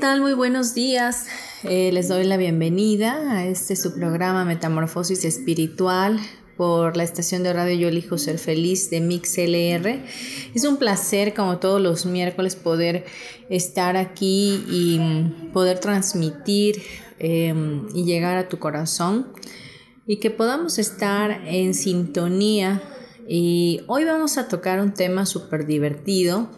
Tal? Muy buenos días. Eh, les doy la bienvenida a este su programa Metamorfosis Espiritual por la estación de radio Yo Elijo Ser Feliz de MixLR. Es un placer, como todos los miércoles, poder estar aquí y poder transmitir em, y llegar a tu corazón y que podamos estar en sintonía. Y hoy vamos a tocar un tema súper divertido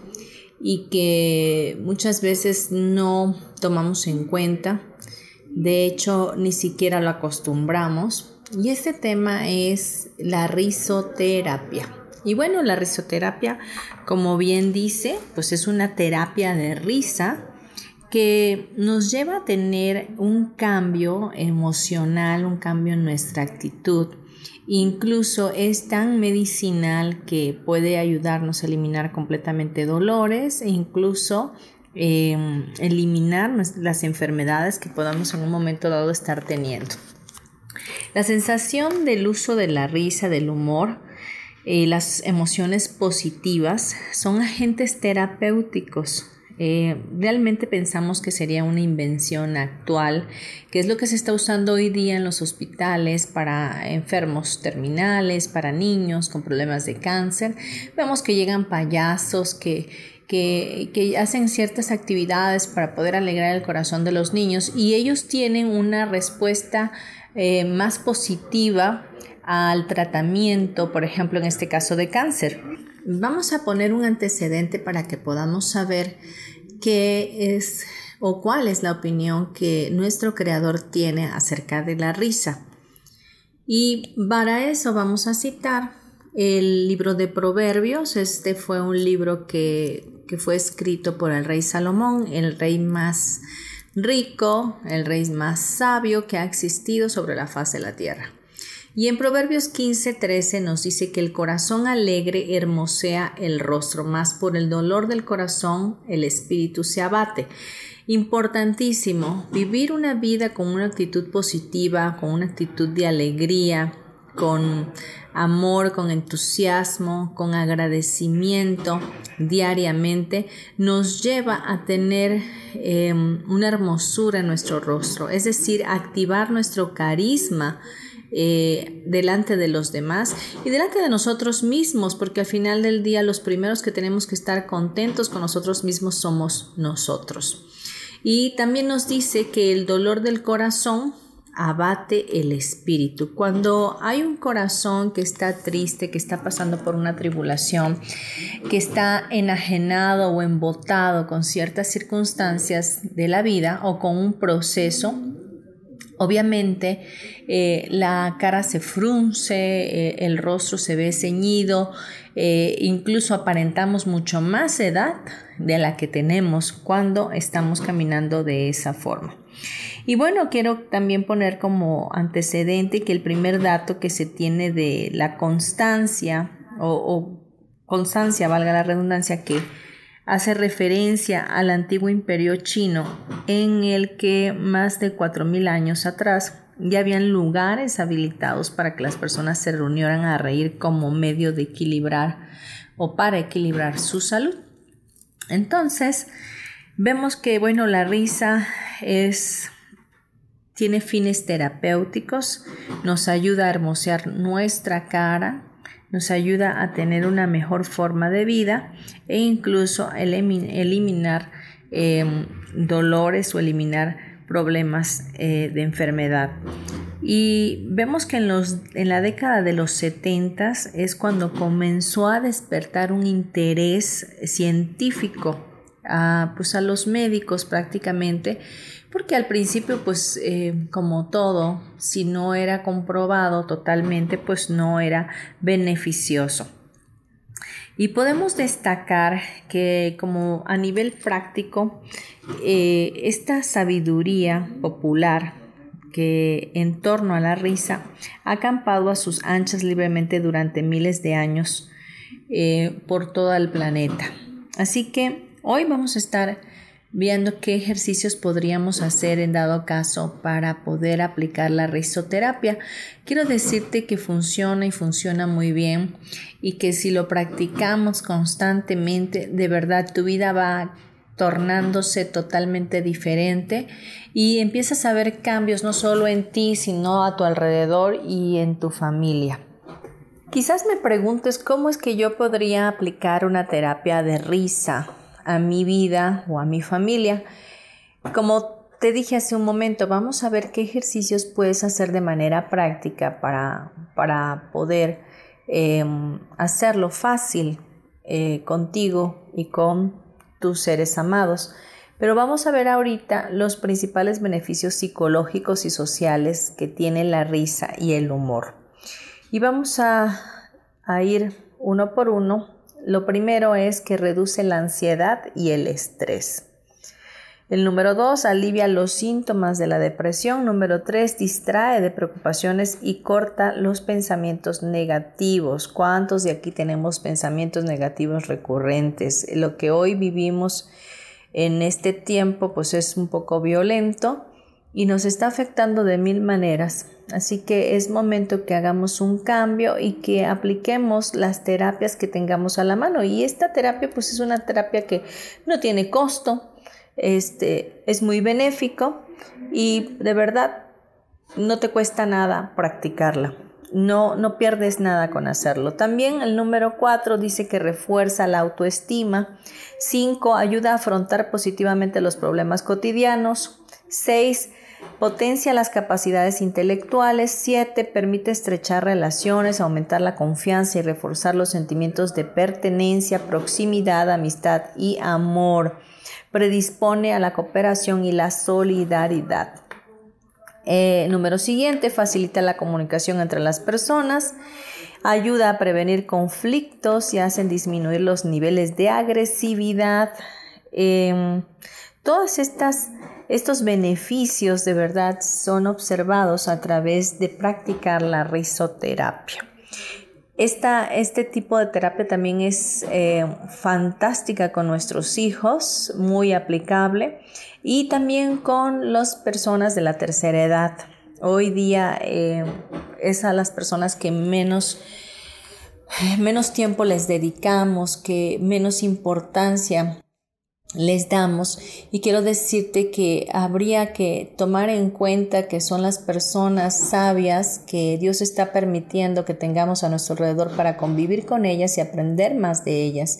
y que muchas veces no tomamos en cuenta. De hecho, ni siquiera lo acostumbramos. Y este tema es la risoterapia. Y bueno, la risoterapia, como bien dice, pues es una terapia de risa que nos lleva a tener un cambio emocional, un cambio en nuestra actitud Incluso es tan medicinal que puede ayudarnos a eliminar completamente dolores e incluso em, eliminar las enfermedades que podamos en un momento dado estar teniendo. La sensación del uso de la risa, del humor, y las emociones positivas son agentes terapéuticos eh, realmente pensamos que sería una invención actual, que es lo que se está usando hoy día en los hospitales para enfermos terminales, para niños con problemas de cáncer. Vemos que llegan payasos que, que, hacen ciertas actividades para poder alegrar el corazón de los niños y ellos tienen una respuesta eh, más positiva al tratamiento, por ejemplo, en este caso de cáncer. Vamos a poner un antecedente para que podamos saber qué es o cuál es la opinión que nuestro creador tiene acerca de la risa. Y para eso vamos a citar el libro de Proverbios. Este fue un libro que, que fue escrito por el rey Salomón, el rey más rico, el rey más sabio que ha existido sobre la faz de la tierra. Y en Proverbios 15, 13 nos dice que el corazón alegre hermosea el rostro, más por el dolor del corazón el espíritu se abate. Importantísimo, vivir una vida con una actitud positiva, con una actitud de alegría, con amor, con entusiasmo, con agradecimiento diariamente, nos lleva a tener em, una hermosura en nuestro rostro, es decir, activar nuestro carisma eh, delante de los demás y delante de nosotros mismos, porque al final del día los primeros que tenemos que estar contentos con nosotros mismos somos nosotros. Y también nos dice que el dolor del corazón abate el espíritu. Cuando hay un corazón que está triste, que está pasando por una tribulación, que está enajenado o embotado con ciertas circunstancias de la vida o con un proceso, Obviamente eh, la cara se frunce, eh, el rostro se ve ceñido, eh, incluso aparentamos mucho más edad de la que tenemos cuando estamos caminando de esa forma. Y bueno, quiero también poner como antecedente que el primer dato que se tiene de la constancia o, o constancia, valga la redundancia, que hace referencia al antiguo imperio chino en el que más de 4.000 años atrás ya habían lugares habilitados para que las personas se reunieran a reír como medio de equilibrar o para equilibrar su salud. Entonces, vemos que bueno, la risa es tiene fines terapéuticos, nos ayuda a hermosear nuestra cara, nos ayuda a tener una mejor forma de vida e incluso eliminar em, dolores o eliminar problemas eh, de enfermedad. Y vemos que en, los, en la década de los 70 es cuando comenzó a despertar un interés científico a, pues a los médicos prácticamente, porque al principio pues eh, como todo, si no era comprobado totalmente pues no era beneficioso. Y podemos destacar que como a nivel práctico, eh, esta sabiduría popular que en torno a la risa ha acampado a sus anchas libremente durante miles de años eh, por todo el planeta. Así que hoy vamos a estar viendo qué ejercicios podríamos hacer en dado caso para poder aplicar la risoterapia. Quiero decirte que funciona y funciona muy bien y que si lo practicamos constantemente, de verdad tu vida va tornándose totalmente diferente y empiezas a ver cambios no solo en ti, sino a tu alrededor y en tu familia. Quizás me preguntes cómo es que yo podría aplicar una terapia de risa a mi vida o a mi familia. Como te dije hace un momento, vamos a ver qué ejercicios puedes hacer de manera práctica para, para poder em, hacerlo fácil eh, contigo y con tus seres amados. Pero vamos a ver ahorita los principales beneficios psicológicos y sociales que tiene la risa y el humor. Y vamos a, a ir uno por uno lo primero es que reduce la ansiedad y el estrés. El número dos, alivia los síntomas de la depresión. Número tres, distrae de preocupaciones y corta los pensamientos negativos. ¿Cuántos de aquí tenemos pensamientos negativos recurrentes? Lo que hoy vivimos en este tiempo pues es un poco violento y nos está afectando de mil maneras. Así que es momento que hagamos un cambio y que apliquemos las terapias que tengamos a la mano. Y esta terapia pues es una terapia que no tiene costo, este, es muy benéfico y de verdad no te cuesta nada practicarla. No, no pierdes nada con hacerlo. También el número 4 dice que refuerza la autoestima. 5 ayuda a afrontar positivamente los problemas cotidianos. 6 Potencia las capacidades intelectuales. 7. Permite estrechar relaciones, aumentar la confianza y reforzar los sentimientos de pertenencia, proximidad, amistad y amor. Predispone a la cooperación y la solidaridad. Eh, número siguiente, facilita la comunicación entre las personas, ayuda a prevenir conflictos y hacen disminuir los niveles de agresividad. Em, todas estas estos beneficios de verdad son observados a través de practicar la risoterapia. este tipo de terapia también es eh, fantástica con nuestros hijos, muy aplicable, y también con las personas de la tercera edad. Hoy día eh, es a las personas que menos, menos tiempo les dedicamos, que menos importancia les damos y quiero decirte que habría que tomar en cuenta que son las personas sabias que Dios está permitiendo que tengamos a nuestro alrededor para convivir con ellas y aprender más de ellas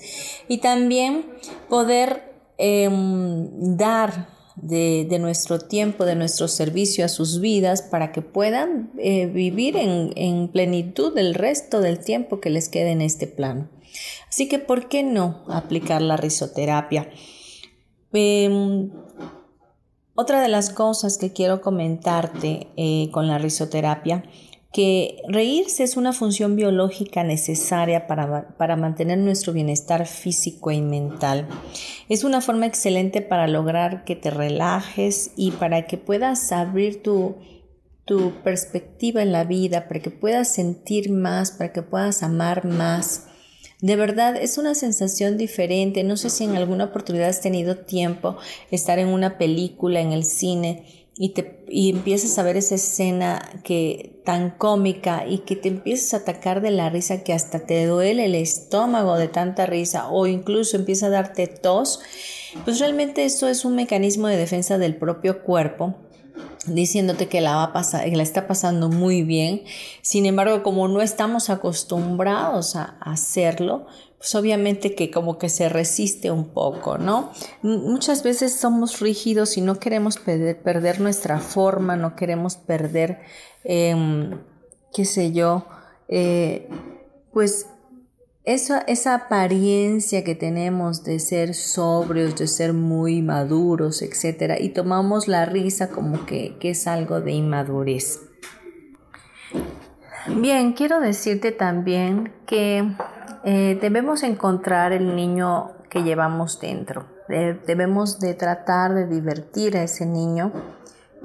y también poder em, dar de, nuestro tiempo, de nuestro servicio a sus vidas para que puedan eh, vivir en, en plenitud el resto del tiempo que les quede en este plano. Así que, ¿por qué no aplicar la risoterapia? Em, otra de las cosas que quiero comentarte eh, con la risoterapia, que reírse es una función biológica necesaria para, para, mantener nuestro bienestar físico y mental. Es una forma excelente para lograr que te relajes y para que puedas abrir tu, tu perspectiva en la vida, para que puedas sentir más, para que puedas amar más. De verdad es una sensación diferente. No sé si en alguna oportunidad has tenido tiempo estar en una película, en el cine, y, te, y empiezas a ver esa escena que tan cómica y que te empiezas a atacar de la risa que hasta te duele el estómago de tanta risa o incluso empieza a darte tos, pues realmente esto es un mecanismo de defensa del propio cuerpo diciéndote que la va a pasar, que la está pasando muy bien. Sin embargo, como no estamos acostumbrados a hacerlo, pues obviamente que como que se resiste un poco, ¿no? Muchas veces somos rígidos y no queremos perder, nuestra forma, no queremos perder, em, qué sé yo, eh, pues esa, esa apariencia que tenemos de ser sobrios, de ser muy maduros, etc. Y tomamos la risa como que, que es algo de inmadurez. Bien, quiero decirte también que eh, debemos encontrar el niño que llevamos dentro. debemos de tratar de divertir a ese niño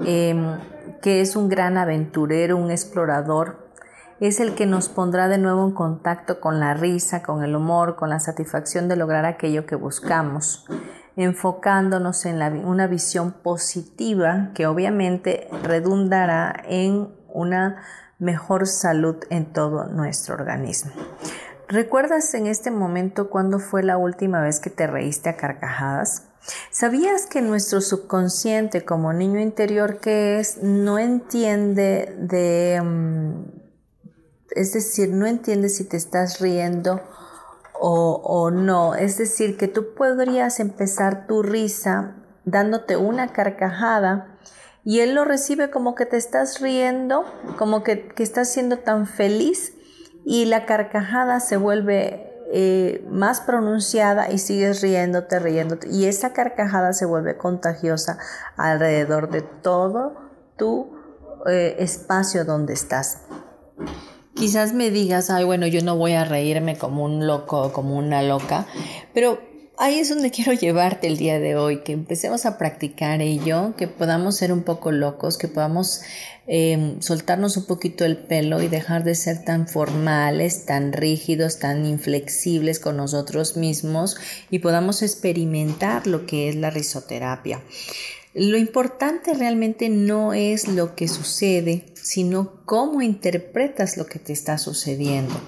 em, que es un gran aventurero, un explorador, es el que nos pondrá de nuevo en contacto con la risa, con el humor, con la satisfacción de lograr aquello que buscamos, enfocándonos en una visión positiva que obviamente redundará en una mejor salud en todo nuestro organismo. ¿Recuerdas en este momento cuándo fue la última vez que te reíste a carcajadas? ¿Sabías que nuestro subconsciente como niño interior que es no entiende de... Es decir, no entiende si te estás riendo o, o no. Es decir, que tú podrías empezar tu risa dándote una carcajada y él lo recibe como que te estás riendo, como que, que estás siendo tan feliz y la carcajada se vuelve eh, más pronunciada y sigues riéndote, riéndote y esa carcajada se vuelve contagiosa alrededor de todo tu eh, espacio donde estás. Quizás me digas, ay, bueno, yo no voy a reírme como un loco, como una loca, pero ahí es donde quiero llevarte el día de hoy, que empecemos a practicar ello, que podamos ser un poco locos, que podamos em, soltarnos un poquito el pelo y dejar de ser tan formales, tan rígidos, tan inflexibles con nosotros mismos y podamos experimentar lo que es la risoterapia. Lo importante realmente no es lo que sucede, sino cómo interpretas lo que te está sucediendo.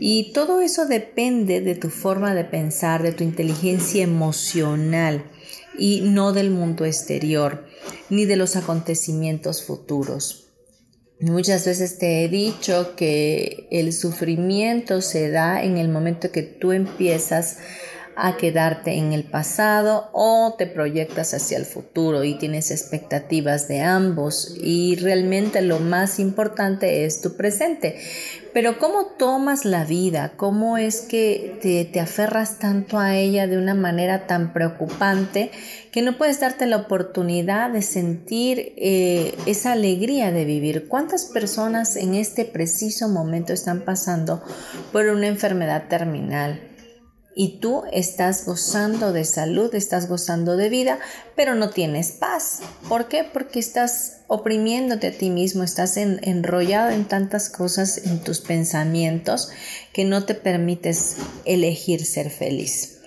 Y todo eso depende de tu forma de pensar, de tu inteligencia emocional y no del mundo exterior, ni de los acontecimientos futuros. Muchas veces te he dicho que el sufrimiento se da en el momento que tú empiezas a quedarte en el pasado o te proyectas hacia el futuro y tienes expectativas de ambos y realmente lo más importante es tu presente. Pero ¿cómo tomas la vida? ¿Cómo es que te, aferras tanto a ella de una manera tan preocupante que no puedes darte la oportunidad de sentir eh, esa alegría de vivir? ¿Cuántas personas en este preciso momento están pasando por una enfermedad terminal? Y tú estás gozando de salud, estás gozando de vida, pero no tienes paz. ¿Por qué? Porque estás oprimiéndote a ti mismo, estás enrollado en tantas cosas en tus pensamientos que no te permites elegir ser feliz.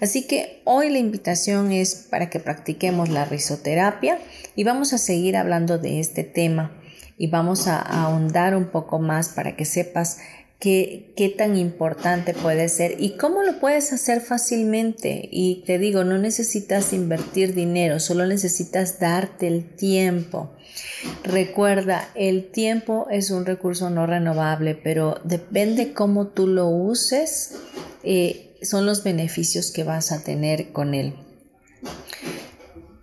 Así que hoy la invitación es para que practiquemos la risoterapia y vamos a seguir hablando de este tema y vamos a ahondar un poco más para que sepas qué, tan importante puede ser y cómo lo puedes hacer fácilmente. Y te digo, no necesitas invertir dinero, solo necesitas darte el tiempo. Recuerda, el tiempo es un recurso no renovable, pero depende cómo tú lo uses, eh, son los beneficios que vas a tener con él.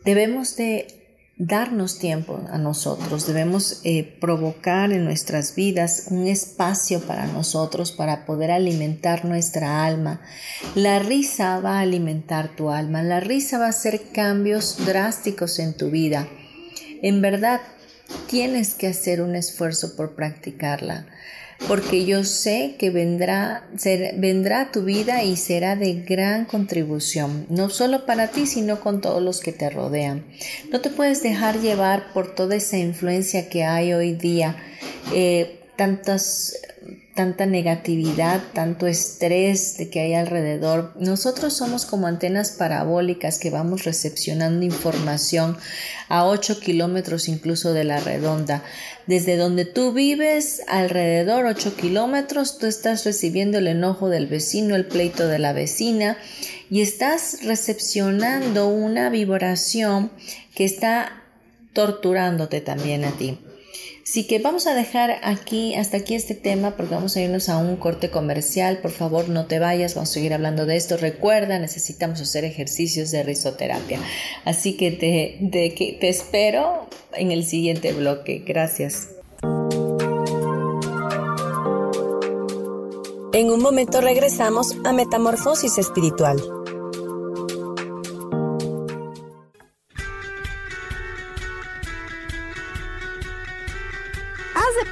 Debemos de darnos tiempo a nosotros, debemos eh, provocar en nuestras vidas un espacio para nosotros para poder alimentar nuestra alma. La risa va a alimentar tu alma, la risa va a hacer cambios drásticos en tu vida. En verdad, tienes que hacer un esfuerzo por practicarla porque yo sé que vendrá, vendrá a tu vida y será de gran contribución, no solo para ti, sino con todos los que te rodean. No te puedes dejar llevar por toda esa influencia que hay hoy día, eh, tantas tanta negatividad, tanto estrés de que hay alrededor. Nosotros somos como antenas parabólicas que vamos recepcionando información a 8 kilómetros incluso de la redonda. Desde donde tú vives, alrededor 8 kilómetros, tú estás recibiendo el enojo del vecino, el pleito de la vecina y estás recepcionando una vibración que está torturándote también a ti. Así que vamos a dejar aquí, hasta aquí este tema, porque vamos a irnos a un corte comercial. Por favor, no te vayas, vamos a seguir hablando de esto. Recuerda, necesitamos hacer ejercicios de risoterapia. Así que te, te espero en el siguiente bloque. Gracias. En un momento regresamos a Metamorfosis Espiritual.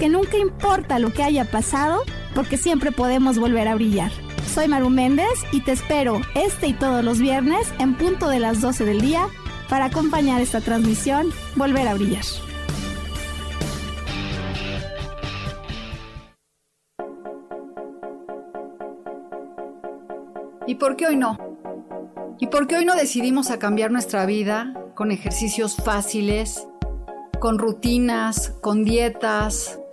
que nunca importa lo que haya pasado, porque siempre podemos volver a brillar. Soy Maru Méndez y te espero este y todos los viernes en punto de las 12 del día para acompañar esta transmisión Volver a Brillar. ¿Y por qué hoy no? ¿Y por qué hoy no decidimos a cambiar nuestra vida con ejercicios fáciles, con rutinas, con dietas,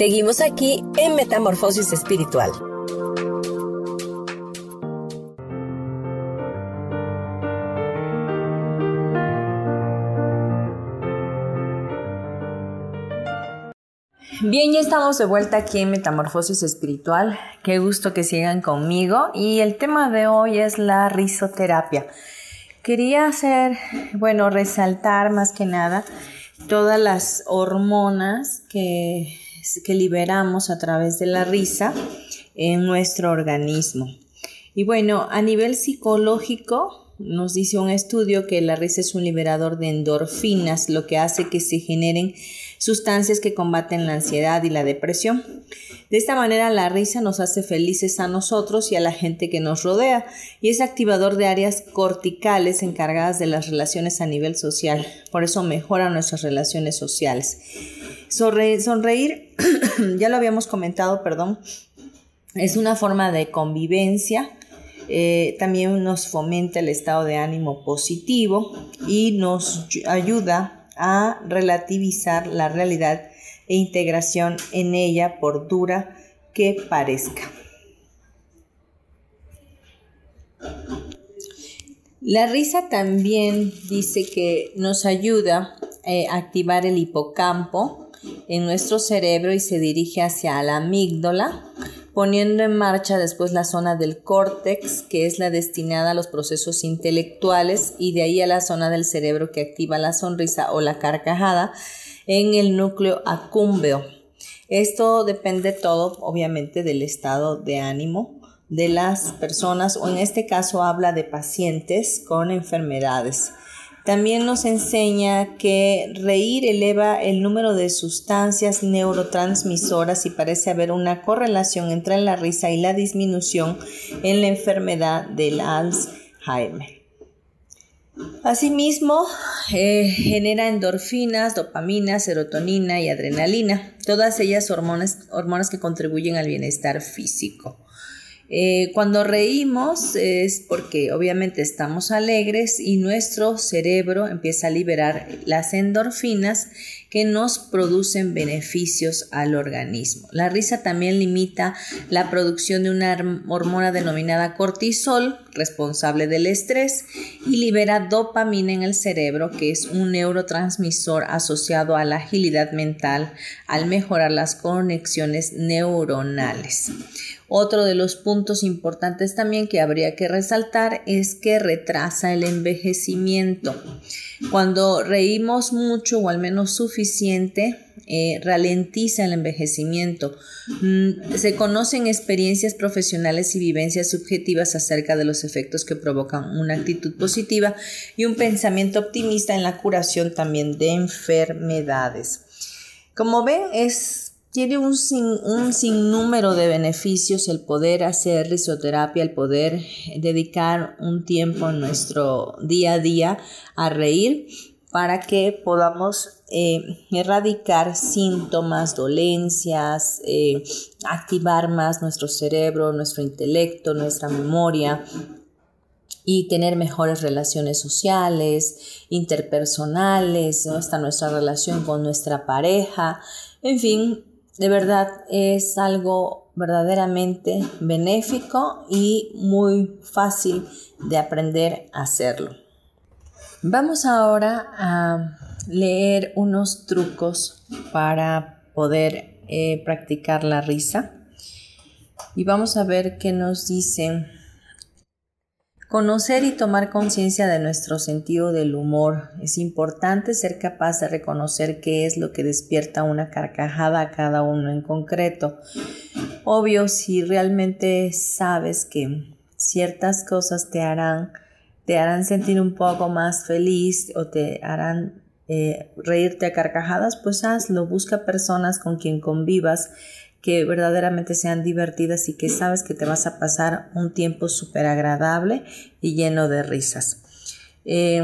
Seguimos aquí en Metamorfosis Espiritual. Bien, ya estamos de vuelta aquí en Metamorfosis Espiritual. Qué gusto que sigan conmigo. Y el tema de hoy es la risoterapia. Quería hacer, bueno, resaltar más que nada todas las hormonas que, que liberamos a través de la risa en nuestro organismo. Y bueno, a nivel psicológico, nos dice un estudio que la risa es un liberador de endorfinas, lo que hace que se generen sustancias que combaten la ansiedad y la depresión. De esta manera la risa nos hace felices a nosotros y a la gente que nos rodea y es activador de áreas corticales encargadas de las relaciones a nivel social. Por eso mejora nuestras relaciones sociales. Sonreír, ya lo habíamos comentado, perdón, es una forma de convivencia. Eh, también nos fomenta el estado de ánimo positivo y nos ayuda a relativizar la realidad e integración en ella por dura que parezca. La risa también dice que nos ayuda eh, a activar el hipocampo en nuestro cerebro y se dirige hacia la amígdala, poniendo en marcha después la zona del córtex, que es la destinada a los procesos intelectuales, y de ahí a la zona del cerebro que activa la sonrisa o la carcajada en el núcleo acúmbeo. Esto depende todo, obviamente, del estado de ánimo de las personas o en este caso habla de pacientes con enfermedades. También nos enseña que reír eleva el número de sustancias neurotransmisoras y parece haber una correlación entre la risa y la disminución en la enfermedad del Alzheimer. Asimismo, eh, genera endorfinas, dopamina, serotonina y adrenalina, todas ellas hormonas, hormonas que contribuyen al bienestar físico. Eh, cuando reímos es porque obviamente estamos alegres y nuestro cerebro empieza a liberar las endorfinas que nos producen beneficios al organismo. La risa también limita la producción de una hormona denominada cortisol, responsable del estrés, y libera dopamina en el cerebro, que es un neurotransmisor asociado a la agilidad mental al mejorar las conexiones neuronales. Otro de los puntos importantes también que habría que resaltar es que retrasa el envejecimiento. Cuando reímos mucho o al menos suficiente, eh, ralentiza el envejecimiento. Mm, se conocen experiencias profesionales y vivencias subjetivas acerca de los efectos que provocan una actitud positiva y un pensamiento optimista en la curación también de enfermedades. Como ven, es tiene un, un sinnúmero de beneficios el poder hacer risoterapia, el poder dedicar un tiempo en nuestro día a día a reír para que podamos eh, erradicar síntomas, dolencias, eh, activar más nuestro cerebro, nuestro intelecto, nuestra memoria y tener mejores relaciones sociales, interpersonales, hasta nuestra relación con nuestra pareja, en fin, de verdad es algo verdaderamente benéfico y muy fácil de aprender a hacerlo. Vamos ahora a leer unos trucos para poder eh, practicar la risa y vamos a ver qué nos dicen Conocer y tomar conciencia de nuestro sentido del humor. Es importante ser capaz de reconocer qué es lo que despierta una carcajada a cada uno en concreto. Obvio, si realmente sabes que ciertas cosas te harán, te harán sentir un poco más feliz o te harán eh, reírte a carcajadas, pues hazlo. Busca personas con quien convivas que verdaderamente sean divertidas y que sabes que te vas a pasar un tiempo súper agradable y lleno de risas. Eh,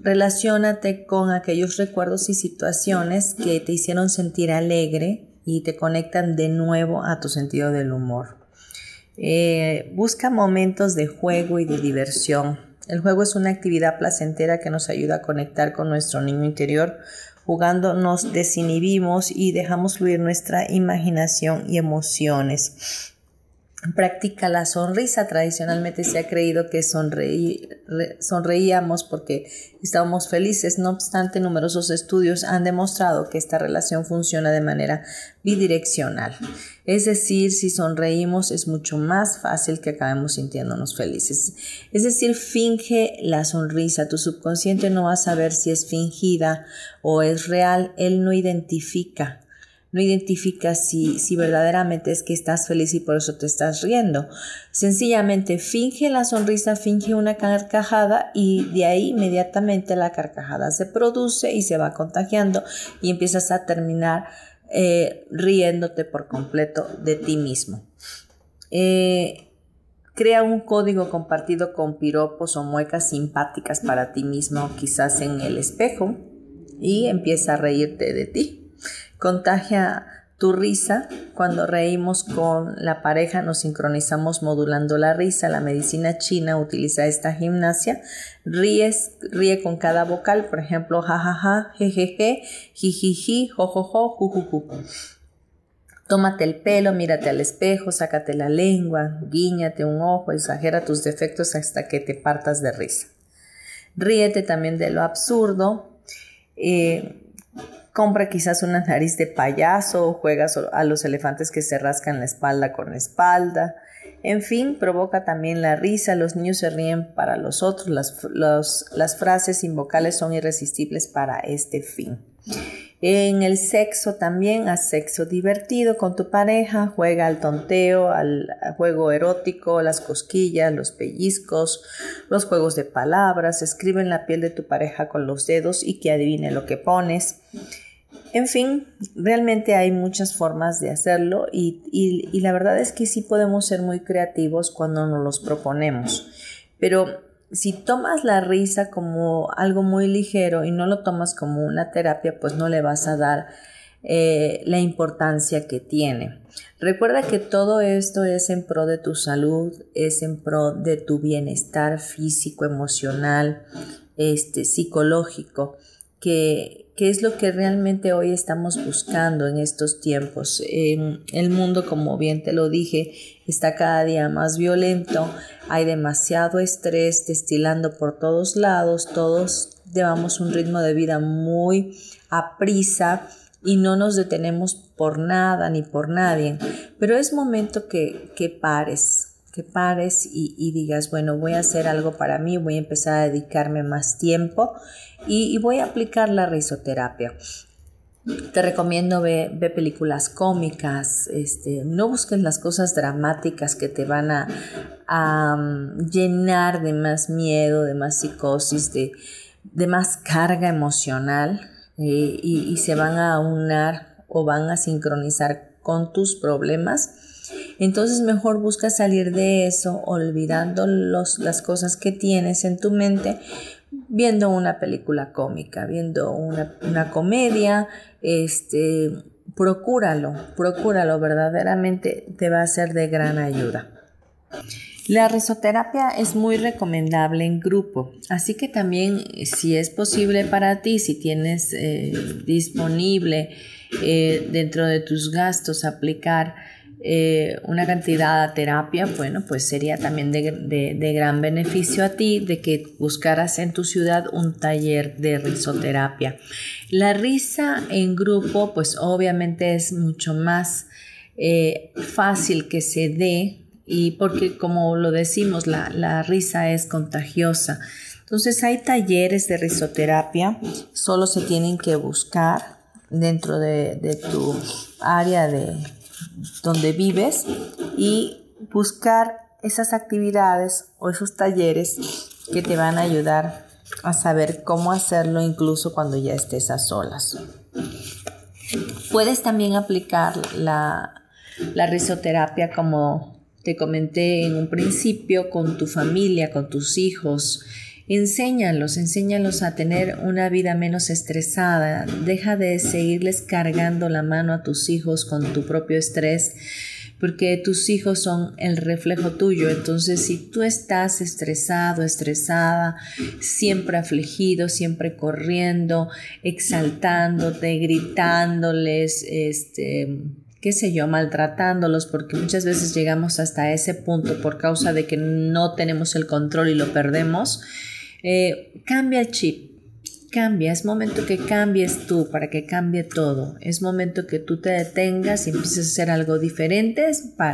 relaciónate con aquellos recuerdos y situaciones que te hicieron sentir alegre y te conectan de nuevo a tu sentido del humor. Eh, busca momentos de juego y de diversión. El juego es una actividad placentera que nos ayuda a conectar con nuestro niño interior Jugando nos desinhibimos y dejamos fluir nuestra imaginación y emociones. Practica la sonrisa. Tradicionalmente se ha creído que sonreíamos porque estábamos felices. No obstante, numerosos estudios han demostrado que esta relación funciona de manera bidireccional. Es decir, si sonreímos es mucho más fácil que acabemos sintiéndonos felices. Es decir, finge la sonrisa. Tu subconsciente no va a saber si es fingida o es real. Él no identifica no identificas si, si verdaderamente es que estás feliz y por eso te estás riendo. Sencillamente finge la sonrisa, finge una carcajada y de ahí inmediatamente la carcajada se produce y se va contagiando y empiezas a terminar eh, riéndote por completo de ti mismo. Eh, crea un código compartido con piropos o muecas simpáticas para ti mismo, quizás en el espejo, y empieza a reírte de ti. Contagia tu risa. Cuando reímos con la pareja nos sincronizamos modulando la risa. La medicina china utiliza esta gimnasia. Ríes, ríe con cada vocal, por ejemplo, jajaja, jejeje, jijiji, jojojo, jujuju. Tómate el pelo, mírate al espejo, sácate la lengua, guíñate un ojo, exagera tus defectos hasta que te partas de risa. Ríete también de lo absurdo. Eh, compra quizás una nariz de payaso, juegas a los elefantes que se rascan la espalda con la espalda. En fin, provoca también la risa, los niños se ríen para los otros, las, las frases sin vocales son irresistibles para este fin. En el sexo también, haz sexo divertido con tu pareja, juega al tonteo, al juego erótico, las cosquillas, los pellizcos, los juegos de palabras, escribe en la piel de tu pareja con los dedos y que adivine lo que pones. En fin, realmente hay muchas formas de hacerlo y, y la verdad es que sí podemos ser muy creativos cuando nos los proponemos. Pero si tomas la risa como algo muy ligero y no lo tomas como una terapia, pues no le vas a dar eh, la importancia que tiene. Recuerda que todo esto es en pro de tu salud, es en pro de tu bienestar físico, emocional, este, psicológico, que, qué es lo que realmente hoy estamos buscando en estos tiempos. el mundo, como bien te lo dije, está cada día más violento, hay demasiado estrés destilando por todos lados, todos llevamos un ritmo de vida muy a prisa y no nos detenemos por nada ni por nadie, pero es momento que, que pares, que pares y, digas, bueno, voy a hacer algo para mí, voy a empezar a dedicarme más tiempo y, voy a aplicar la risoterapia. Te recomiendo ver, películas cómicas, este, no busques las cosas dramáticas que te van a, mm, llenar de más miedo, de más psicosis, de, más carga emocional eh, y, y se van a aunar o van a sincronizar con tus problemas entonces mejor busca salir de eso olvidando las cosas que tienes en tu mente viendo una película cómica, viendo una, comedia, este, procúralo, procúralo, verdaderamente te va a ser de gran ayuda. La risoterapia es muy recomendable en grupo, así que también si es posible para ti, si tienes eh, disponible eh, dentro de tus gastos aplicar eh, una cantidad de terapia, bueno, pues sería también de, gran beneficio a ti de que buscaras en tu ciudad un taller de risoterapia. La risa en grupo, pues obviamente es mucho más eh, fácil que se dé y porque como lo decimos, la, risa es contagiosa. Entonces hay talleres de risoterapia, solo se tienen que buscar dentro de tu área de, donde vives y buscar esas actividades o esos talleres que te van a ayudar a saber cómo hacerlo incluso cuando ya estés a solas. Puedes también aplicar la, la risoterapia como te comenté en un principio con tu familia, con tus hijos, Enséñalos, enséñalos a tener una vida menos estresada. Deja de seguirles cargando la mano a tus hijos con tu propio estrés, porque tus hijos son el reflejo tuyo. Entonces, si tú estás estresado, estresada, siempre afligido, siempre corriendo, exaltándote, gritándoles, este qué sé yo, maltratándolos, porque muchas veces llegamos hasta ese punto por causa de que no tenemos el control y lo perdemos eh, cambia el chip, cambia, es momento que cambies tú para que cambie todo, es momento que tú te detengas y empieces a hacer algo diferente,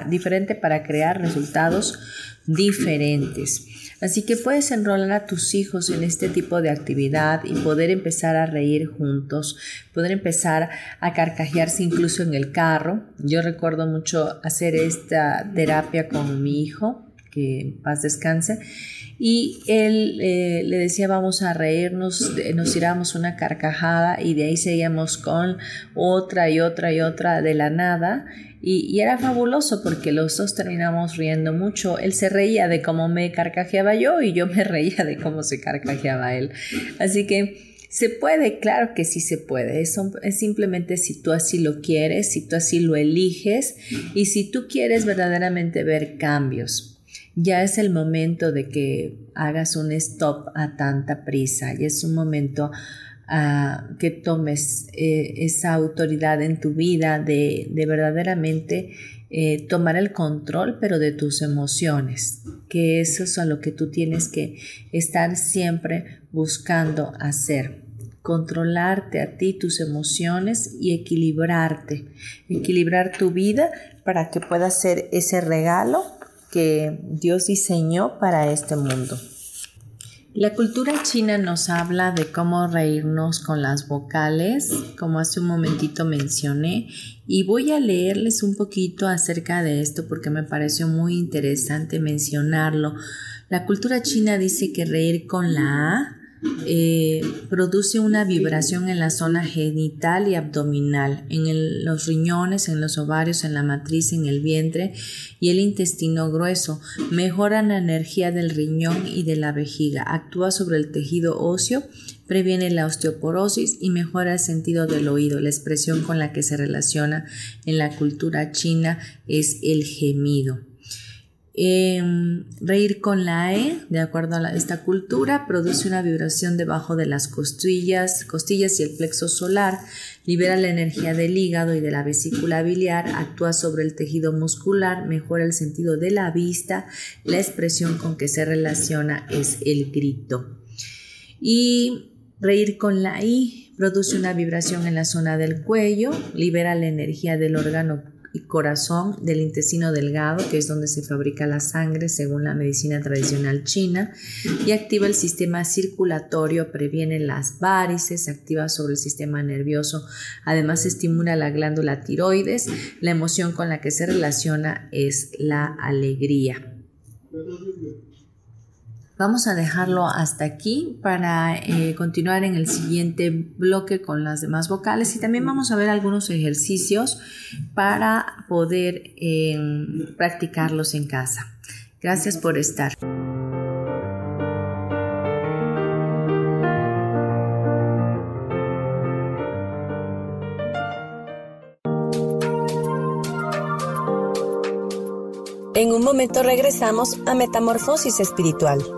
diferente para crear resultados diferentes. Así que puedes enrolar a tus hijos en este tipo de actividad y poder empezar a reír juntos, poder empezar a carcajearse incluso en el carro. Yo recuerdo mucho hacer esta terapia con mi hijo, que en paz descanse, y él eh, le decía vamos a reírnos, nos tiramos una carcajada y de ahí seguíamos con otra y otra y otra de la nada y, era fabuloso porque los dos terminamos riendo mucho. Él se reía de cómo me carcajeaba yo y yo me reía de cómo se carcajeaba él. Así que se puede, claro que sí se puede. Es, es, simplemente si tú así lo quieres, si tú así lo eliges y si tú quieres verdaderamente ver cambios ya es el momento de que hagas un stop a tanta prisa y es un momento que tomes eh, esa autoridad en tu vida de, de verdaderamente eh, tomar el control, pero de tus emociones, que eso es a lo que tú tienes que estar siempre buscando hacer controlarte a ti, tus emociones y equilibrarte, equilibrar tu vida para que puedas ser ese regalo que Dios diseñó para este mundo. La cultura china nos habla de cómo reírnos con las vocales, como hace un momentito mencioné, y voy a leerles un poquito acerca de esto porque me pareció muy interesante mencionarlo. La cultura china dice que reír con la A eh, produce una vibración en la zona genital y abdominal, en los riñones, en los ovarios, en la matriz, en el vientre y el intestino grueso. Mejora la energía del riñón y de la vejiga. Actúa sobre el tejido óseo, previene la osteoporosis y mejora el sentido del oído. La expresión con la que se relaciona en la cultura china es el gemido. Em, reír con la E, de acuerdo a esta cultura, produce una vibración debajo de las costillas, costillas y el plexo solar, libera la energía del hígado y de la vesícula biliar, actúa sobre el tejido muscular, mejora el sentido de la vista, la expresión con que se relaciona es el grito. Y reír con la I produce una vibración en la zona del cuello, libera la energía del órgano corazón del intestino delgado, que es donde se fabrica la sangre según la medicina tradicional china, y activa el sistema circulatorio, previene las varices, activa sobre el sistema nervioso, además estimula la glándula tiroides, la emoción con la que se relaciona es la alegría. Vamos a dejarlo hasta aquí para eh, continuar en el siguiente bloque con las demás vocales y también vamos a ver algunos ejercicios para poder em, practicarlos en casa. Gracias por estar. En un momento regresamos a Metamorfosis Espiritual.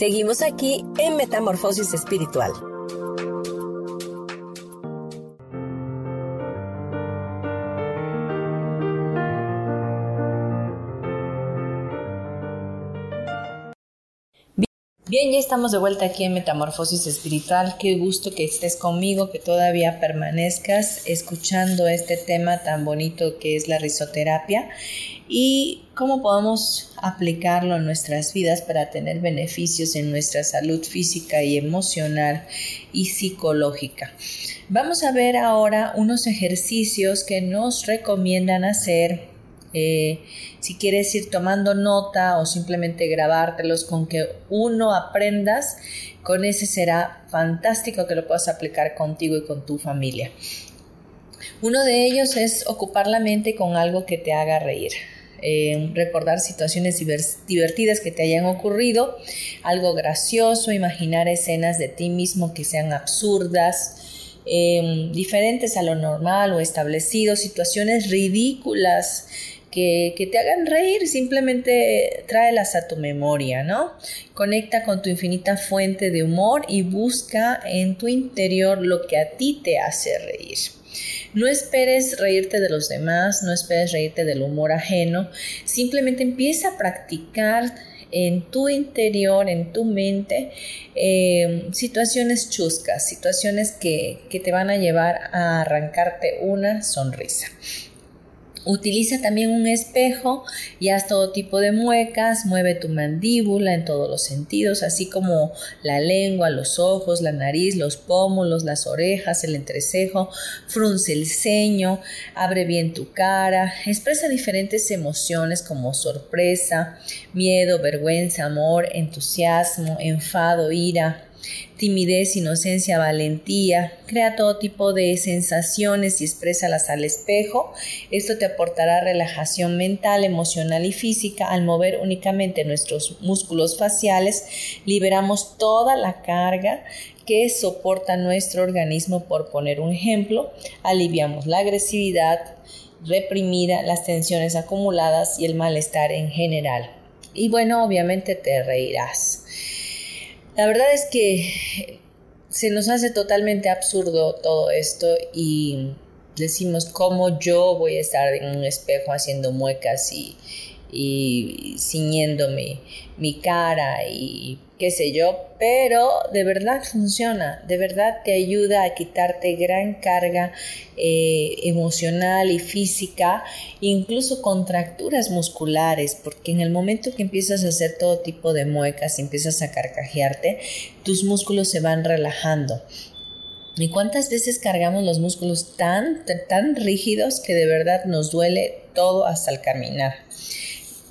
Seguimos aquí en Metamorfosis Espiritual. Bien, ya estamos de vuelta aquí en Metamorfosis Espiritual. Qué gusto que estés conmigo, que todavía permanezcas escuchando este tema tan bonito que es la risoterapia y cómo podemos aplicarlo en nuestras vidas para tener beneficios en nuestra salud física y emocional y psicológica. Vamos a ver ahora unos ejercicios que nos recomiendan hacer eh, si quieres ir tomando nota o simplemente grabártelos con que uno aprendas, con ese será fantástico que lo puedas aplicar contigo y con tu familia. Uno de ellos es ocupar la mente con algo que te haga reír. Eh, recordar situaciones divertidas que te hayan ocurrido, algo gracioso, imaginar escenas de ti mismo que sean absurdas, eh, diferentes a lo normal o establecido, situaciones ridículas que, te hagan reír, simplemente tráelas a tu memoria, ¿no? Conecta con tu infinita fuente de humor y busca en tu interior lo que a ti te hace reír. No esperes reírte de los demás, no esperes reírte del humor ajeno, simplemente empieza a practicar en tu interior, en tu mente, eh, situaciones chuscas, situaciones que, que te van a llevar a arrancarte una sonrisa. Utiliza también un espejo y haz todo tipo de muecas, mueve tu mandíbula en todos los sentidos, así como la lengua, los ojos, la nariz, los pómulos, las orejas, el entrecejo, frunce el ceño, abre bien tu cara, expresa diferentes emociones como sorpresa, miedo, vergüenza, amor, entusiasmo, enfado, ira, timidez, inocencia, valentía. Crea todo tipo de sensaciones y exprésalas al espejo. Esto te aportará relajación mental, emocional y física. Al mover únicamente nuestros músculos faciales, liberamos toda la carga que soporta nuestro organismo, por poner un ejemplo. Aliviamos la agresividad reprimida, las tensiones acumuladas y el malestar en general. Y bueno, obviamente te reirás. La verdad es que se nos hace totalmente absurdo todo esto y decimos cómo yo voy a estar en un espejo haciendo muecas y, y ciñéndome mi cara y qué sé yo, pero de verdad funciona, de verdad te ayuda a quitarte gran carga eh, emocional y física, incluso contracturas musculares, porque en el momento que empiezas a hacer todo tipo de muecas y empiezas a carcajearte, tus músculos se van relajando. ¿Y cuántas veces cargamos los músculos tan, tan rígidos que de verdad nos duele todo hasta el caminar?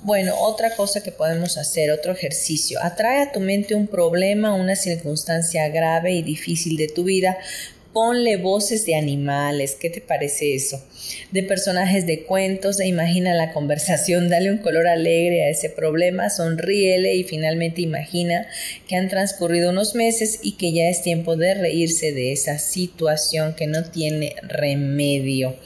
Bueno, otra cosa que podemos hacer, otro ejercicio, atrae a tu mente un problema, una circunstancia grave y difícil de tu vida. Ponle voces de animales, ¿qué te parece eso? De personajes de cuentos, e imagina la conversación, dale un color alegre a ese problema, sonríele y finalmente imagina que han transcurrido unos meses y que ya es tiempo de reírse de esa situación que no tiene remedio.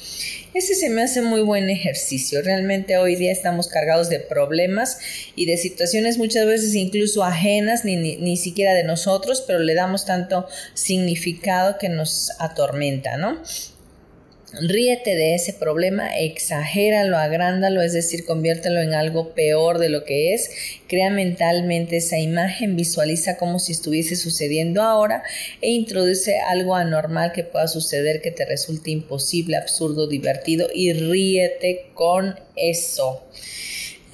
Ese se me hace muy buen ejercicio. Realmente hoy día estamos cargados de problemas y de situaciones muchas veces incluso ajenas, ni, ni, siquiera de nosotros, pero le damos tanto significado que nos atormenta, ¿no? Ríete de ese problema, exagéralo, agrándalo, es decir, conviértelo en algo peor de lo que es. Crea mentalmente esa imagen, visualiza como si estuviese sucediendo ahora e introduce algo anormal que pueda suceder que te resulte imposible, absurdo, divertido y ríete con eso.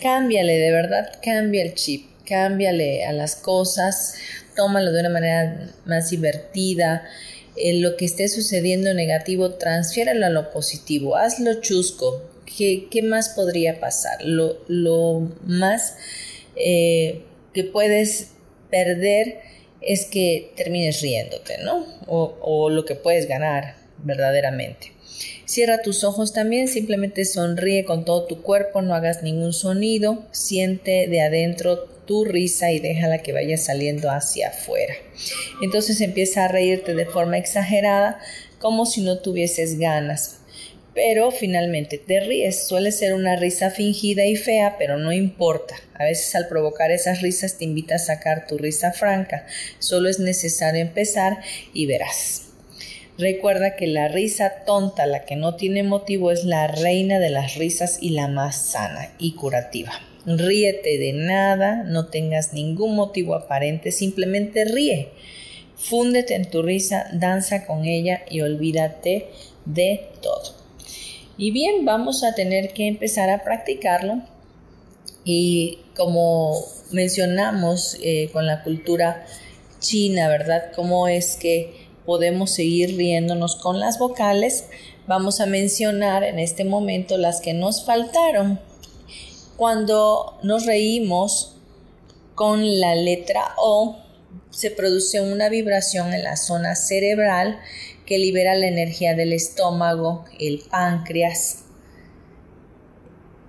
Cámbiale, de verdad, cambia el chip, cámbiale a las cosas, tómalo de una manera más divertida lo que esté sucediendo negativo, transfiéralo a lo positivo, hazlo chusco. ¿Qué, más podría pasar? Lo, más eh, que puedes perder es que termines riéndote, ¿no? O lo que puedes ganar verdaderamente. Cierra tus ojos también, simplemente sonríe con todo tu cuerpo, no hagas ningún sonido, siente de adentro tu risa y déjala que vaya saliendo hacia afuera. Entonces empieza a reírte de forma exagerada, como si no tuvieses ganas. Pero finalmente te ríes. Suele ser una risa fingida y fea, pero no importa. A veces al provocar esas risas te invita a sacar tu risa franca. Solo es necesario empezar y verás. Recuerda que la risa tonta, la que no tiene motivo, es la reina de las risas y la más sana y curativa. Ríete de nada, no tengas ningún motivo aparente, simplemente ríe. Fúndete en tu risa, danza con ella y olvídate de todo. Y bien, vamos a tener que empezar a practicarlo. Y como mencionamos eh, con la cultura china, ¿verdad? ¿Cómo es que podemos seguir riéndonos con las vocales? Vamos a mencionar en este momento las que nos faltaron. Cuando nos reímos con la letra O, se produce una vibración en la zona cerebral que libera la energía del estómago, el páncreas.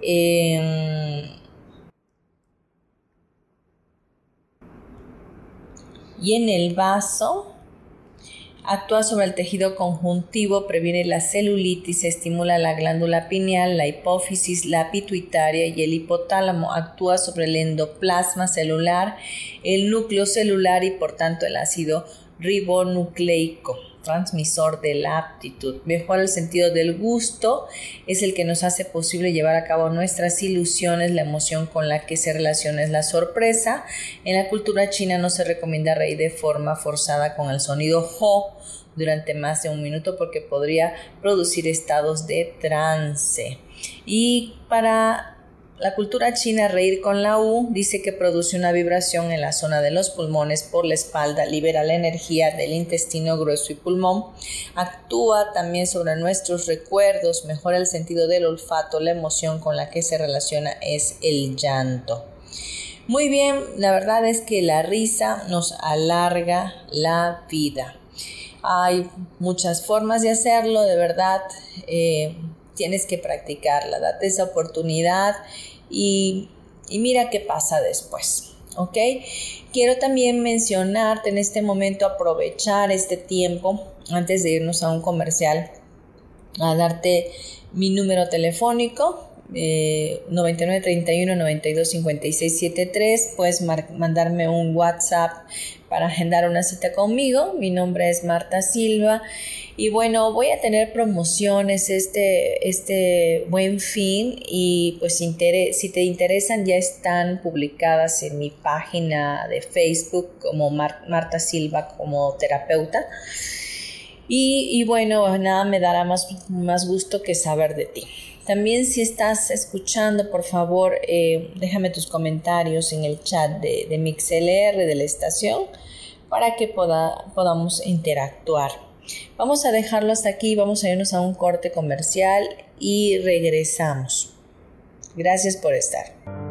Em, y en el vaso actúa sobre el tejido conjuntivo, previene la celulitis, estimula la glándula pineal, la hipófisis, la pituitaria y el hipotálamo, actúa sobre el endoplasma celular, el núcleo celular y por tanto el ácido ribonucleico transmisor de la aptitud. Mejora el sentido del gusto, es el que nos hace posible llevar a cabo nuestras ilusiones, la emoción con la que se relaciona es la sorpresa. En la cultura china no se recomienda reír de forma forzada con el sonido ho durante más de un minuto porque podría producir estados de trance. Y para la cultura china reír con la U dice que produce una vibración en la zona de los pulmones por la espalda, libera la energía del intestino grueso y pulmón, actúa también sobre nuestros recuerdos, mejora el sentido del olfato, la emoción con la que se relaciona es el llanto. Muy bien, la verdad es que la risa nos alarga la vida. Hay muchas formas de hacerlo, de verdad. Eh, tienes que practicarla, date esa oportunidad y, mira qué pasa después. ¿ok? Quiero también mencionarte en este momento, aprovechar este tiempo antes de irnos a un comercial, a darte mi número telefónico. Eh, 9931 92 56 73 puedes mandarme un WhatsApp para agendar una cita conmigo mi nombre es Marta Silva y bueno, voy a tener promociones este, este buen fin y pues si te interesan ya están publicadas en mi página de Facebook como Marta Silva como terapeuta. Y, bueno, nada me dará más, más gusto que saber de ti. También si estás escuchando, por favor, eh, déjame tus comentarios en el chat de, de MixLR de la estación para que podamos interactuar. Vamos a dejarlo hasta aquí, vamos a irnos a un corte comercial y regresamos. Gracias por estar.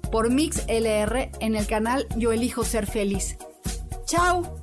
por Mix LR en el canal Yo Elijo Ser Feliz. ¡Chao!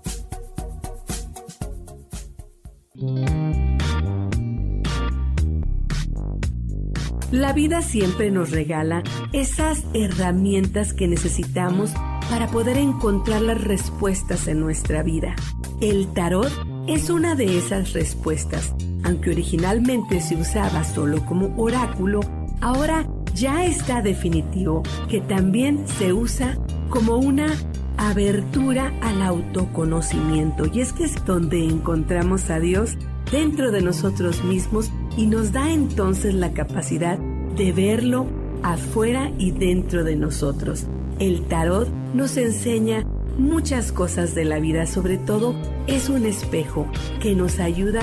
La vida siempre nos regala esas herramientas que necesitamos para poder encontrar las respuestas en nuestra vida. El tarot es una de esas respuestas. Aunque originalmente se usaba solo como oráculo, ahora ya está definitivo que también se usa como una abertura al autoconocimiento. Y es que es donde encontramos a Dios dentro de nosotros mismos y nos da entonces la capacidad de verlo afuera y dentro de nosotros. El tarot nos enseña muchas cosas de la vida, sobre todo es un espejo que nos ayuda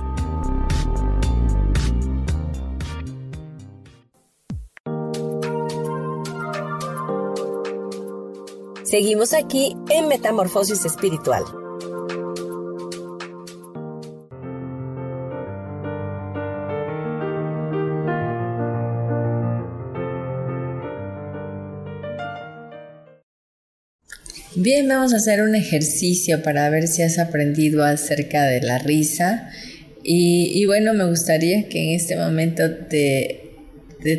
Seguimos aquí en Metamorfosis Espiritual. Bien, vamos a hacer un ejercicio para ver si has aprendido acerca de la risa. Y, bueno, me gustaría que en este momento te,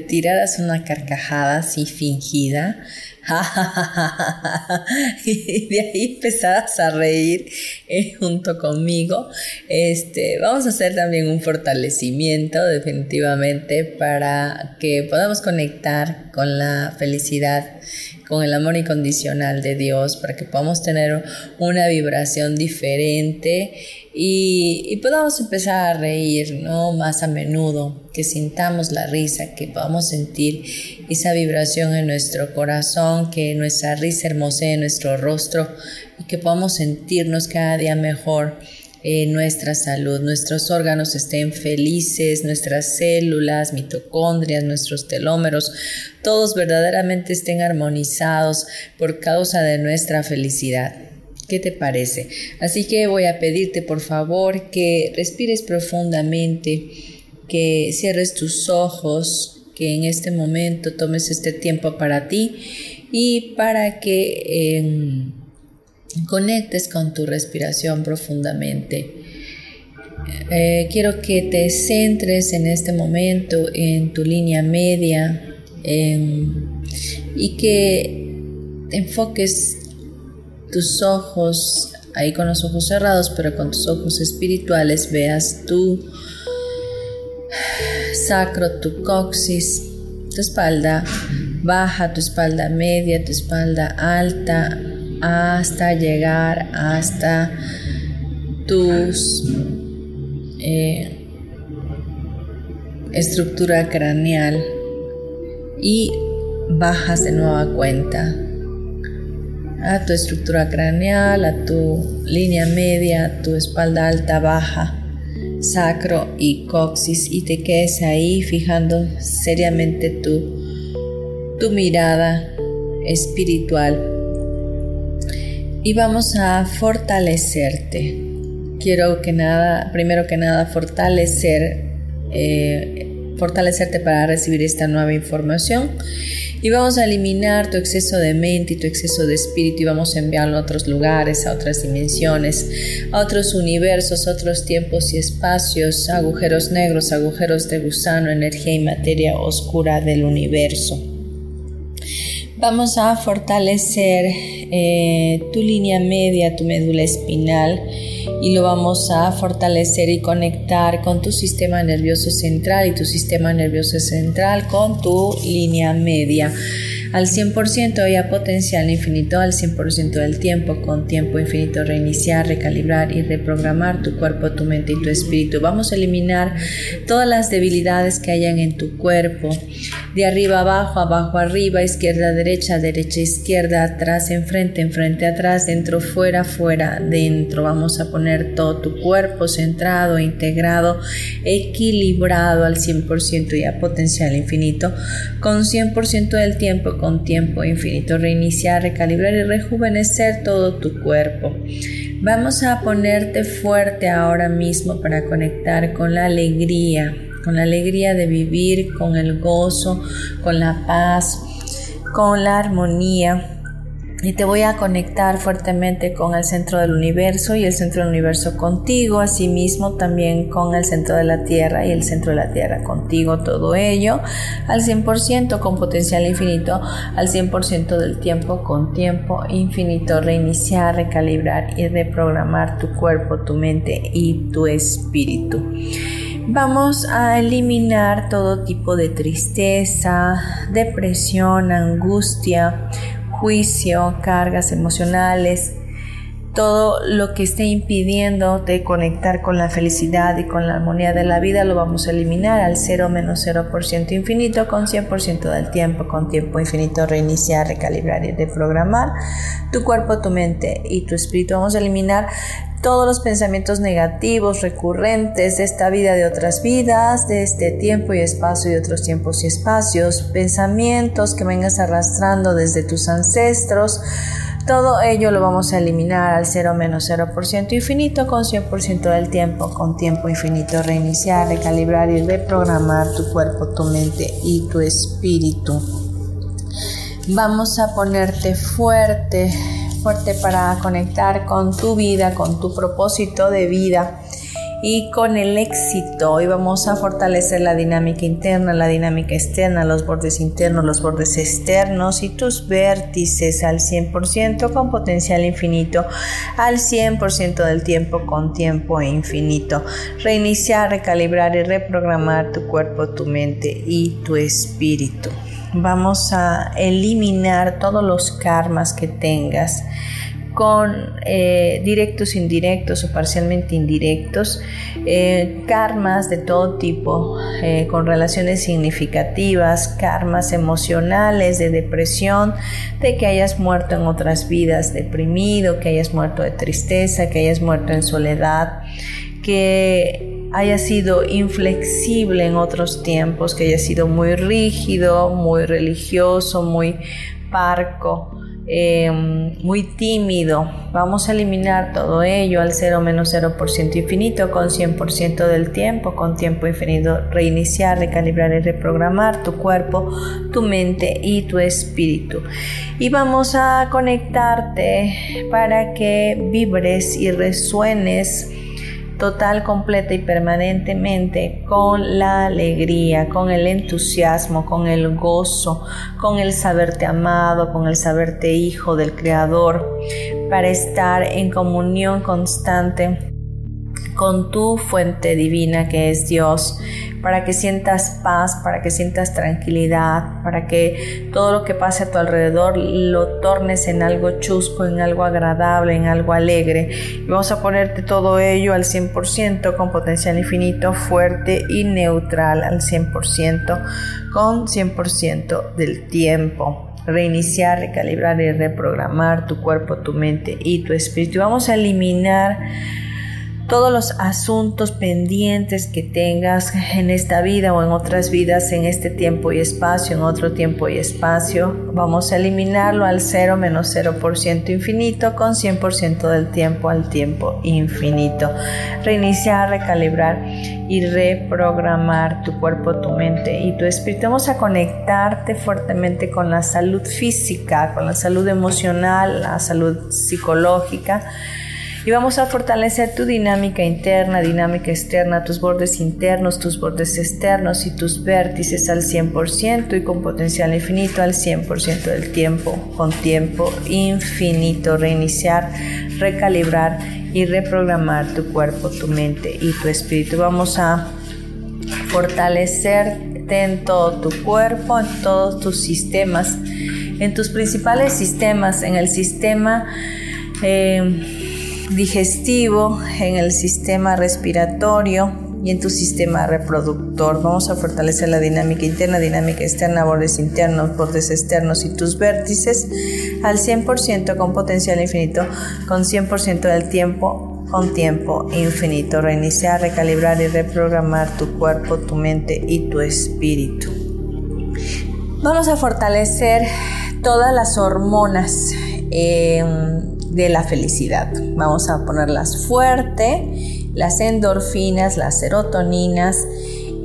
tiraras una carcajada así fingida y de ahí empezabas a reír eh, junto conmigo. Este, vamos a hacer también un fortalecimiento definitivamente para que podamos conectar con la felicidad con el amor incondicional de Dios, para que podamos tener una vibración diferente y, podamos empezar a reír ¿no? más a menudo, que sintamos la risa, que podamos sentir esa vibración en nuestro corazón, que nuestra risa hermosee nuestro rostro y que podamos sentirnos cada día mejor nuestra salud, nuestros órganos estén felices, nuestras células, mitocondrias, nuestros telómeros, todos verdaderamente estén armonizados por causa de nuestra felicidad. ¿Qué te parece? Así que voy a pedirte por favor que respires profundamente, que cierres tus ojos, que en este momento tomes este tiempo para ti y para que... Em, conectes con tu respiración profundamente. Eh, quiero que te centres en este momento en tu línea media y que enfoques tus ojos ahí con los ojos cerrados, pero con tus ojos espirituales veas tu sacro, tu coxis, tu espalda baja, tu espalda media, tu espalda alta, hasta llegar hasta tus eh, estructura craneal y bajas de nueva cuenta a tu estructura craneal, a tu línea media, tu espalda alta, baja, sacro y coxis y te quedes ahí fijando seriamente tu, tu mirada espiritual y vamos a fortalecerte. Quiero que nada, primero que nada, fortalecer, eh, fortalecerte para recibir esta nueva información. Y vamos a eliminar tu exceso de mente y tu exceso de espíritu y vamos a enviarlo a otros lugares, a otras dimensiones, a otros universos, otros tiempos y espacios, agujeros negros, agujeros de gusano, energía y materia oscura del universo. Vamos a fortalecer eh, tu línea media, tu médula espinal y lo vamos a fortalecer y conectar con tu sistema nervioso central y tu sistema nervioso central con tu línea media al 100% y a potencial infinito al 100% del tiempo, con tiempo infinito reiniciar, recalibrar y reprogramar tu cuerpo, tu mente y tu espíritu. Vamos a eliminar todas las debilidades que hayan en tu cuerpo, de arriba abajo, abajo arriba, izquierda derecha, derecha izquierda, atrás enfrente, enfrente atrás, dentro fuera, fuera dentro. Vamos a poner todo tu cuerpo centrado, integrado, equilibrado al 100% y a potencial infinito, con 100% del tiempo con tiempo infinito. Reiniciar, recalibrar y rejuvenecer todo tu cuerpo. Vamos a ponerte fuerte ahora mismo para conectar con la alegría, con la alegría de vivir, con el gozo, con la paz, con la armonía y te voy a conectar fuertemente con el centro del universo y el centro del universo contigo, asimismo también con el centro de la Tierra y el centro de la Tierra contigo, todo ello al 100% con potencial infinito, al 100% del tiempo con tiempo infinito, reiniciar, recalibrar y reprogramar tu cuerpo, tu mente y tu espíritu. Vamos a eliminar todo tipo de tristeza, depresión, angustia, juicio, cargas emocionales, todo lo que esté impidiendo de conectar con la felicidad y con la armonía de la vida lo vamos a eliminar al 0 menos 0% infinito con 100% del tiempo, con tiempo infinito, reiniciar, recalibrar y reprogramar tu cuerpo, tu mente y tu espíritu. Vamos a eliminar todos los pensamientos negativos recurrentes de esta vida, de otras vidas, de este tiempo y espacio y otros tiempos y espacios, pensamientos que vengas arrastrando desde tus ancestros. Todo ello lo vamos a eliminar al 0 menos 0% infinito con 100% del tiempo, con tiempo infinito, reiniciar, recalibrar y reprogramar tu cuerpo, tu mente y tu espíritu. Vamos a ponerte fuerte fuerte para conectar con tu vida, con tu propósito de vida y con el éxito. Hoy vamos a fortalecer la dinámica interna, la dinámica externa, los bordes internos, los bordes externos y tus vértices al 100% con potencial infinito, al 100% del tiempo con tiempo infinito. Reiniciar, recalibrar y reprogramar tu cuerpo, tu mente y tu espíritu vamos a eliminar todos los karmas que tengas con eh, directos, indirectos o parcialmente indirectos, eh, karmas de todo tipo, eh, con relaciones significativas, karmas emocionales de depresión, de que hayas muerto en otras vidas deprimido, que hayas muerto de tristeza, que hayas muerto en soledad, que haya sido inflexible en otros tiempos, que haya sido muy rígido, muy religioso, muy parco, em, muy tímido. Vamos a eliminar todo ello al 0 menos 0% infinito con 100% del tiempo, con tiempo infinito, reiniciar, recalibrar y reprogramar tu cuerpo, tu mente y tu espíritu. Y vamos a conectarte para que vibres y resuenes total, completa y permanentemente con la alegría, con el entusiasmo, con el gozo, con el saberte amado, con el saberte hijo del Creador, para estar en comunión constante con tu fuente divina que es Dios, para que sientas paz, para que sientas tranquilidad, para que todo lo que pase a tu alrededor lo tornes en algo chusco, en algo agradable, en algo alegre. Y vamos a ponerte todo ello al 100% con potencial infinito, fuerte y neutral al 100%, con 100% del tiempo reiniciar, recalibrar y reprogramar tu cuerpo, tu mente y tu espíritu. Vamos a eliminar todos los asuntos pendientes que tengas en esta vida o en otras vidas, en este tiempo y espacio, en otro tiempo y espacio. Vamos a eliminarlo al 0 menos 0% infinito con 100% del tiempo al tiempo infinito. Reiniciar, recalibrar y reprogramar tu cuerpo, tu mente y tu espíritu. Vamos a conectarte fuertemente con la salud física, con la salud emocional, la salud psicológica y vamos a fortalecer tu dinámica interna, dinámica externa, tus bordes internos, tus bordes externos y tus vértices al 100% y con potencial infinito al 100% del tiempo, con tiempo infinito, reiniciar, recalibrar y reprogramar tu cuerpo, tu mente y tu espíritu. Vamos a fortalecerte en todo tu cuerpo, en todos tus sistemas, en tus principales sistemas, en el sistema... Eh, digestivo, en el sistema respiratorio y en tu sistema reproductor. Vamos a fortalecer la dinámica interna, dinámica externa, bordes internos, bordes externos y tus vértices al 100% con potencial infinito, con 100% del tiempo, con tiempo infinito. Reiniciar, recalibrar y reprogramar tu cuerpo, tu mente y tu espíritu. Vamos a fortalecer todas las hormonas em, de la felicidad. Vamos a ponerlas fuerte, las endorfinas, las serotoninas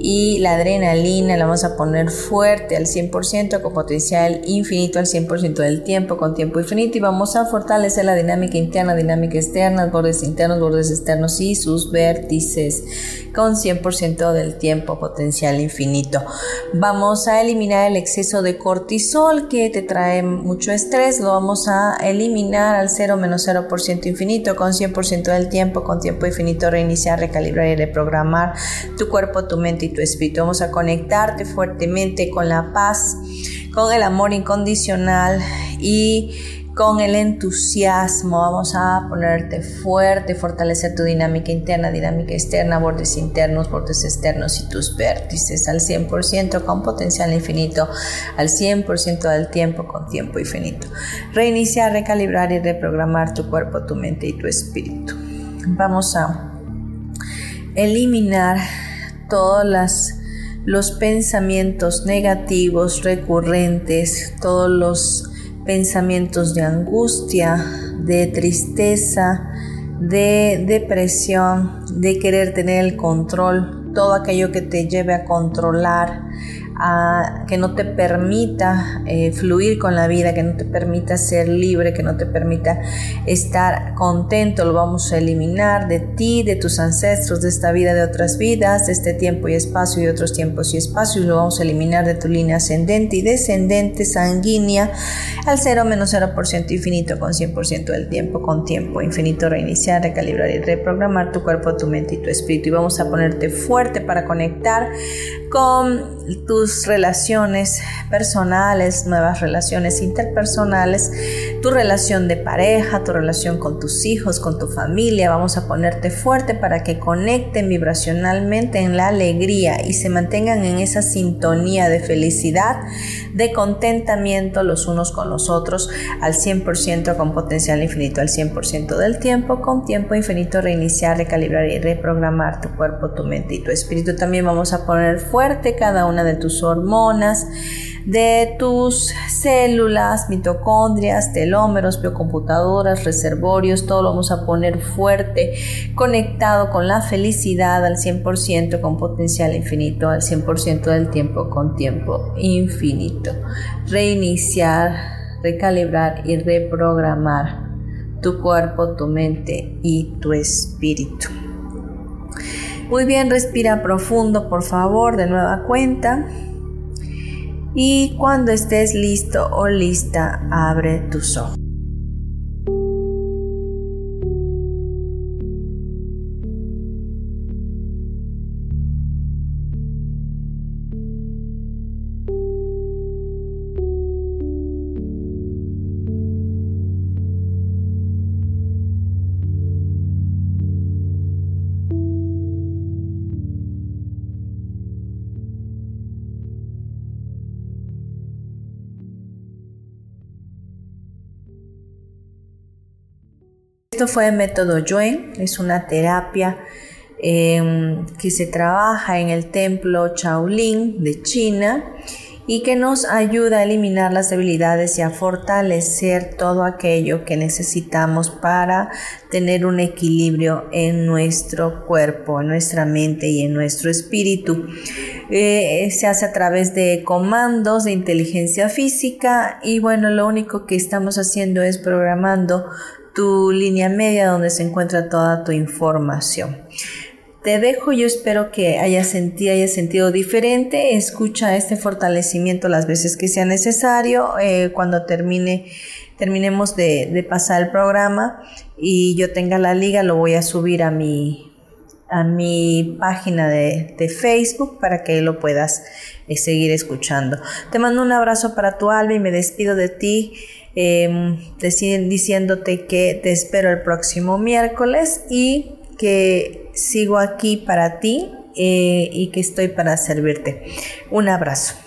y la adrenalina la vamos a poner fuerte al 100% con potencial infinito al 100% del tiempo con tiempo infinito y vamos a fortalecer la dinámica interna, dinámica externa, bordes internos, bordes externos y sus vértices con 100% del tiempo potencial infinito. Vamos a eliminar el exceso de cortisol que te trae mucho estrés, lo vamos a eliminar al 0 menos 0% infinito con 100% del tiempo con tiempo infinito, reiniciar, recalibrar y reprogramar tu cuerpo, tu mente tu espíritu. Vamos a conectarte fuertemente con la paz, con el amor incondicional y con el entusiasmo. Vamos a ponerte fuerte, fortalecer tu dinámica interna, dinámica externa, bordes internos, bordes externos y tus vértices al 100% con potencial infinito, al 100% del tiempo con tiempo infinito. Reiniciar, recalibrar y reprogramar tu cuerpo, tu mente y tu espíritu. Vamos a eliminar todos los pensamientos negativos recurrentes, todos los pensamientos de angustia, de tristeza, de depresión, de querer tener el control, todo aquello que te lleve a controlar, que no te permita eh, fluir con la vida, que no te permita ser libre, que no te permita estar contento, lo vamos a eliminar de ti, de tus ancestros, de esta vida, de otras vidas, de este tiempo y espacio y otros tiempos y espacios, lo vamos a eliminar de tu línea ascendente y descendente sanguínea al 0 menos 0% infinito con 100% del tiempo, con tiempo infinito, reiniciar, recalibrar y reprogramar tu cuerpo, tu mente y tu espíritu. Y vamos a ponerte fuerte para conectar con tus relaciones personales, nuevas relaciones interpersonales, tu relación de pareja, tu relación con tus hijos, con tu familia. Vamos a ponerte fuerte para que conecten vibracionalmente en la alegría y se mantengan en esa sintonía de felicidad, de contentamiento los unos con los otros al 100% con potencial infinito, al 100% del tiempo, con tiempo infinito, reiniciar, recalibrar y reprogramar tu cuerpo, tu mente y tu espíritu. También vamos a poner fuerte cada de tus hormonas, de tus células, mitocondrias, telómeros, biocomputadoras, reservorios, todo lo vamos a poner fuerte, conectado con la felicidad al 100%, con potencial infinito, al 100% del tiempo, con tiempo infinito. Reiniciar, recalibrar y reprogramar tu cuerpo, tu mente y tu espíritu. Muy bien, respira profundo, por favor, de nueva cuenta. Y cuando estés listo o lista, abre tus ojos. Fue el método Yuen, es una terapia em, que se trabaja en el templo Shaolin de China y que nos ayuda a eliminar las debilidades y a fortalecer todo aquello que necesitamos para tener un equilibrio en nuestro cuerpo, en nuestra mente y en nuestro espíritu. Eh, se hace a través de comandos de inteligencia física y bueno, lo único que estamos haciendo es programando tu línea media donde se encuentra toda tu información. Te dejo, yo espero que hayas sentido, hayas sentido diferente. Escucha este fortalecimiento las veces que sea necesario. Eh, cuando termine, terminemos de, pasar el programa y yo tenga la liga, lo voy a subir a mi, a mi página de, Facebook para que lo puedas eh, seguir escuchando. Te mando un abrazo para tu alma y me despido de ti eh, diciéndote que te espero el próximo miércoles y que sigo aquí para ti eh, y que estoy para servirte. Un abrazo.